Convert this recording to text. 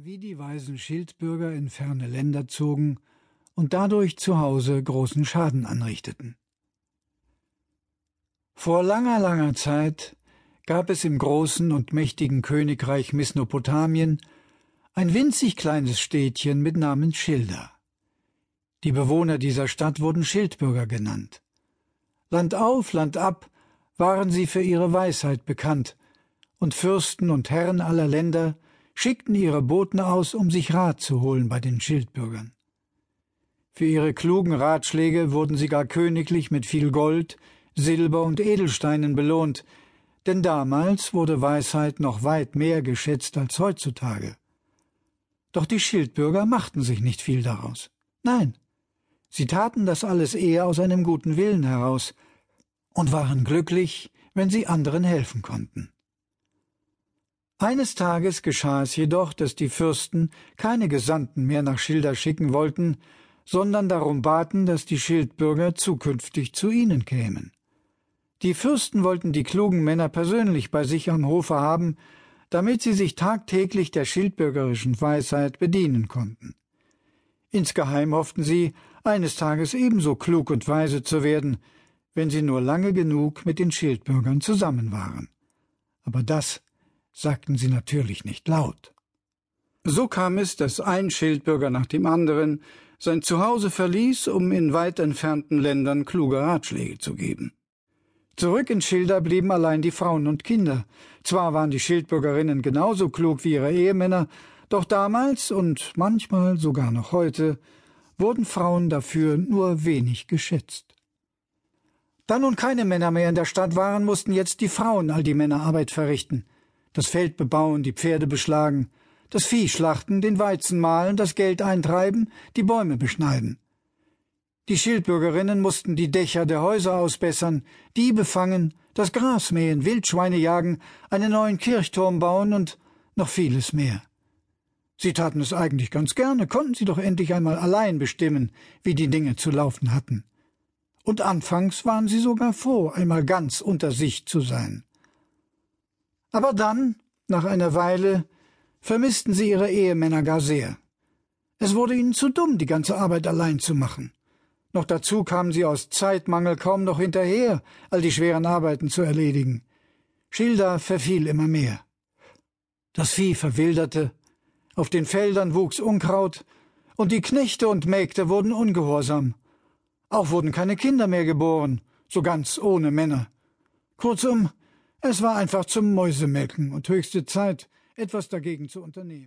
wie die weisen Schildbürger in ferne Länder zogen und dadurch zu Hause großen Schaden anrichteten. Vor langer, langer Zeit gab es im großen und mächtigen Königreich Mesnopotamien ein winzig kleines Städtchen mit Namen Schilda. Die Bewohner dieser Stadt wurden Schildbürger genannt. Land auf, Land ab waren sie für ihre Weisheit bekannt, und Fürsten und Herren aller Länder schickten ihre Boten aus, um sich Rat zu holen bei den Schildbürgern. Für ihre klugen Ratschläge wurden sie gar königlich mit viel Gold, Silber und Edelsteinen belohnt, denn damals wurde Weisheit noch weit mehr geschätzt als heutzutage. Doch die Schildbürger machten sich nicht viel daraus. Nein, sie taten das alles eher aus einem guten Willen heraus und waren glücklich, wenn sie anderen helfen konnten. Eines Tages geschah es jedoch, dass die Fürsten keine Gesandten mehr nach Schilder schicken wollten, sondern darum baten, dass die Schildbürger zukünftig zu ihnen kämen. Die Fürsten wollten die klugen Männer persönlich bei sich am Hofe haben, damit sie sich tagtäglich der schildbürgerischen Weisheit bedienen konnten. Insgeheim hofften sie, eines Tages ebenso klug und weise zu werden, wenn sie nur lange genug mit den Schildbürgern zusammen waren. Aber das sagten sie natürlich nicht laut. So kam es, dass ein Schildbürger nach dem anderen sein Zuhause verließ, um in weit entfernten Ländern kluge Ratschläge zu geben. Zurück in Schilder blieben allein die Frauen und Kinder. Zwar waren die Schildbürgerinnen genauso klug wie ihre Ehemänner, doch damals und manchmal sogar noch heute wurden Frauen dafür nur wenig geschätzt. Da nun keine Männer mehr in der Stadt waren, mussten jetzt die Frauen all die Männerarbeit verrichten das Feld bebauen, die Pferde beschlagen, das Vieh schlachten, den Weizen mahlen, das Geld eintreiben, die Bäume beschneiden. Die Schildbürgerinnen mussten die Dächer der Häuser ausbessern, Diebe fangen, das Gras mähen, Wildschweine jagen, einen neuen Kirchturm bauen und noch vieles mehr. Sie taten es eigentlich ganz gerne, konnten sie doch endlich einmal allein bestimmen, wie die Dinge zu laufen hatten. Und anfangs waren sie sogar froh, einmal ganz unter sich zu sein. Aber dann, nach einer Weile, vermissten sie ihre Ehemänner gar sehr. Es wurde ihnen zu dumm, die ganze Arbeit allein zu machen. Noch dazu kamen sie aus Zeitmangel kaum noch hinterher, all die schweren Arbeiten zu erledigen. Schilda verfiel immer mehr. Das Vieh verwilderte, auf den Feldern wuchs Unkraut, und die Knechte und Mägde wurden ungehorsam. Auch wurden keine Kinder mehr geboren, so ganz ohne Männer. Kurzum, es war einfach zum Mäusemelken und höchste Zeit, etwas dagegen zu unternehmen.